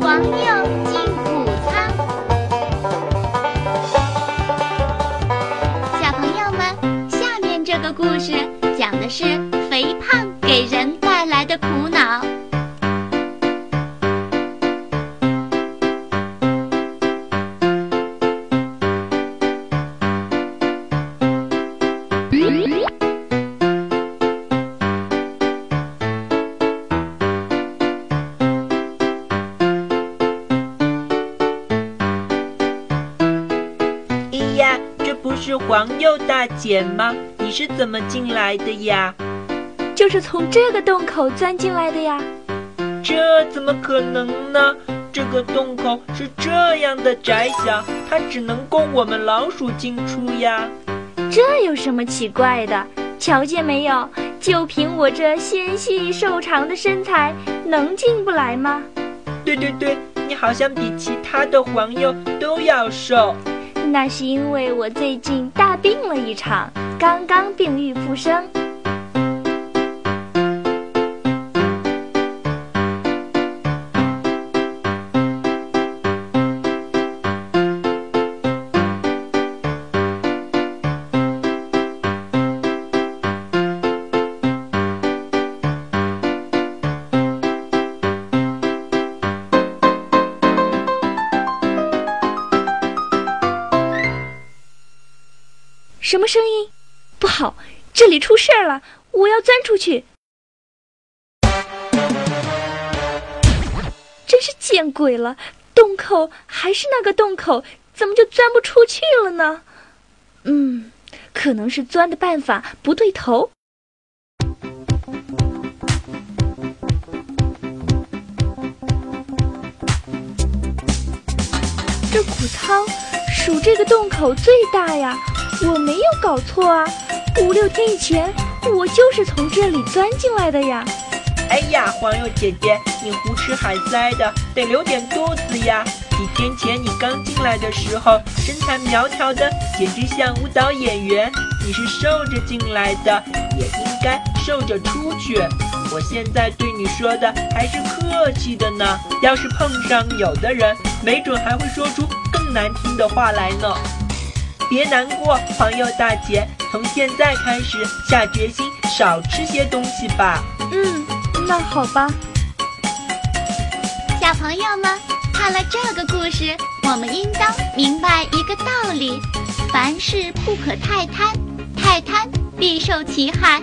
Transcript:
黄鼬进谷仓。小朋友们，下面这个故事讲的是肥胖给人带来的苦恼。是黄鼬大姐吗？你是怎么进来的呀？就是从这个洞口钻进来的呀。这怎么可能呢？这个洞口是这样的窄小，它只能供我们老鼠进出呀。这有什么奇怪的？瞧见没有？就凭我这纤细瘦长的身材，能进不来吗？对对对，你好像比其他的黄鼬都要瘦。那是因为我最近大病了一场，刚刚病愈复生。什么声音？不好，这里出事儿了！我要钻出去。真是见鬼了！洞口还是那个洞口，怎么就钻不出去了呢？嗯，可能是钻的办法不对头。这谷仓数这个洞口最大呀！我没有搞错啊！五六天以前，我就是从这里钻进来的呀。哎呀，黄油姐姐，你胡吃海塞的，得留点肚子呀！几天前你刚进来的时候，身材苗条的，简直像舞蹈演员。你是瘦着进来的，也应该瘦着出去。我现在对你说的还是客气的呢。要是碰上有的人，没准还会说出更难听的话来呢。别难过，朋友大姐，从现在开始下决心少吃些东西吧。嗯，那好吧。小朋友们，看了这个故事，我们应当明白一个道理：凡事不可太贪，太贪必受其害。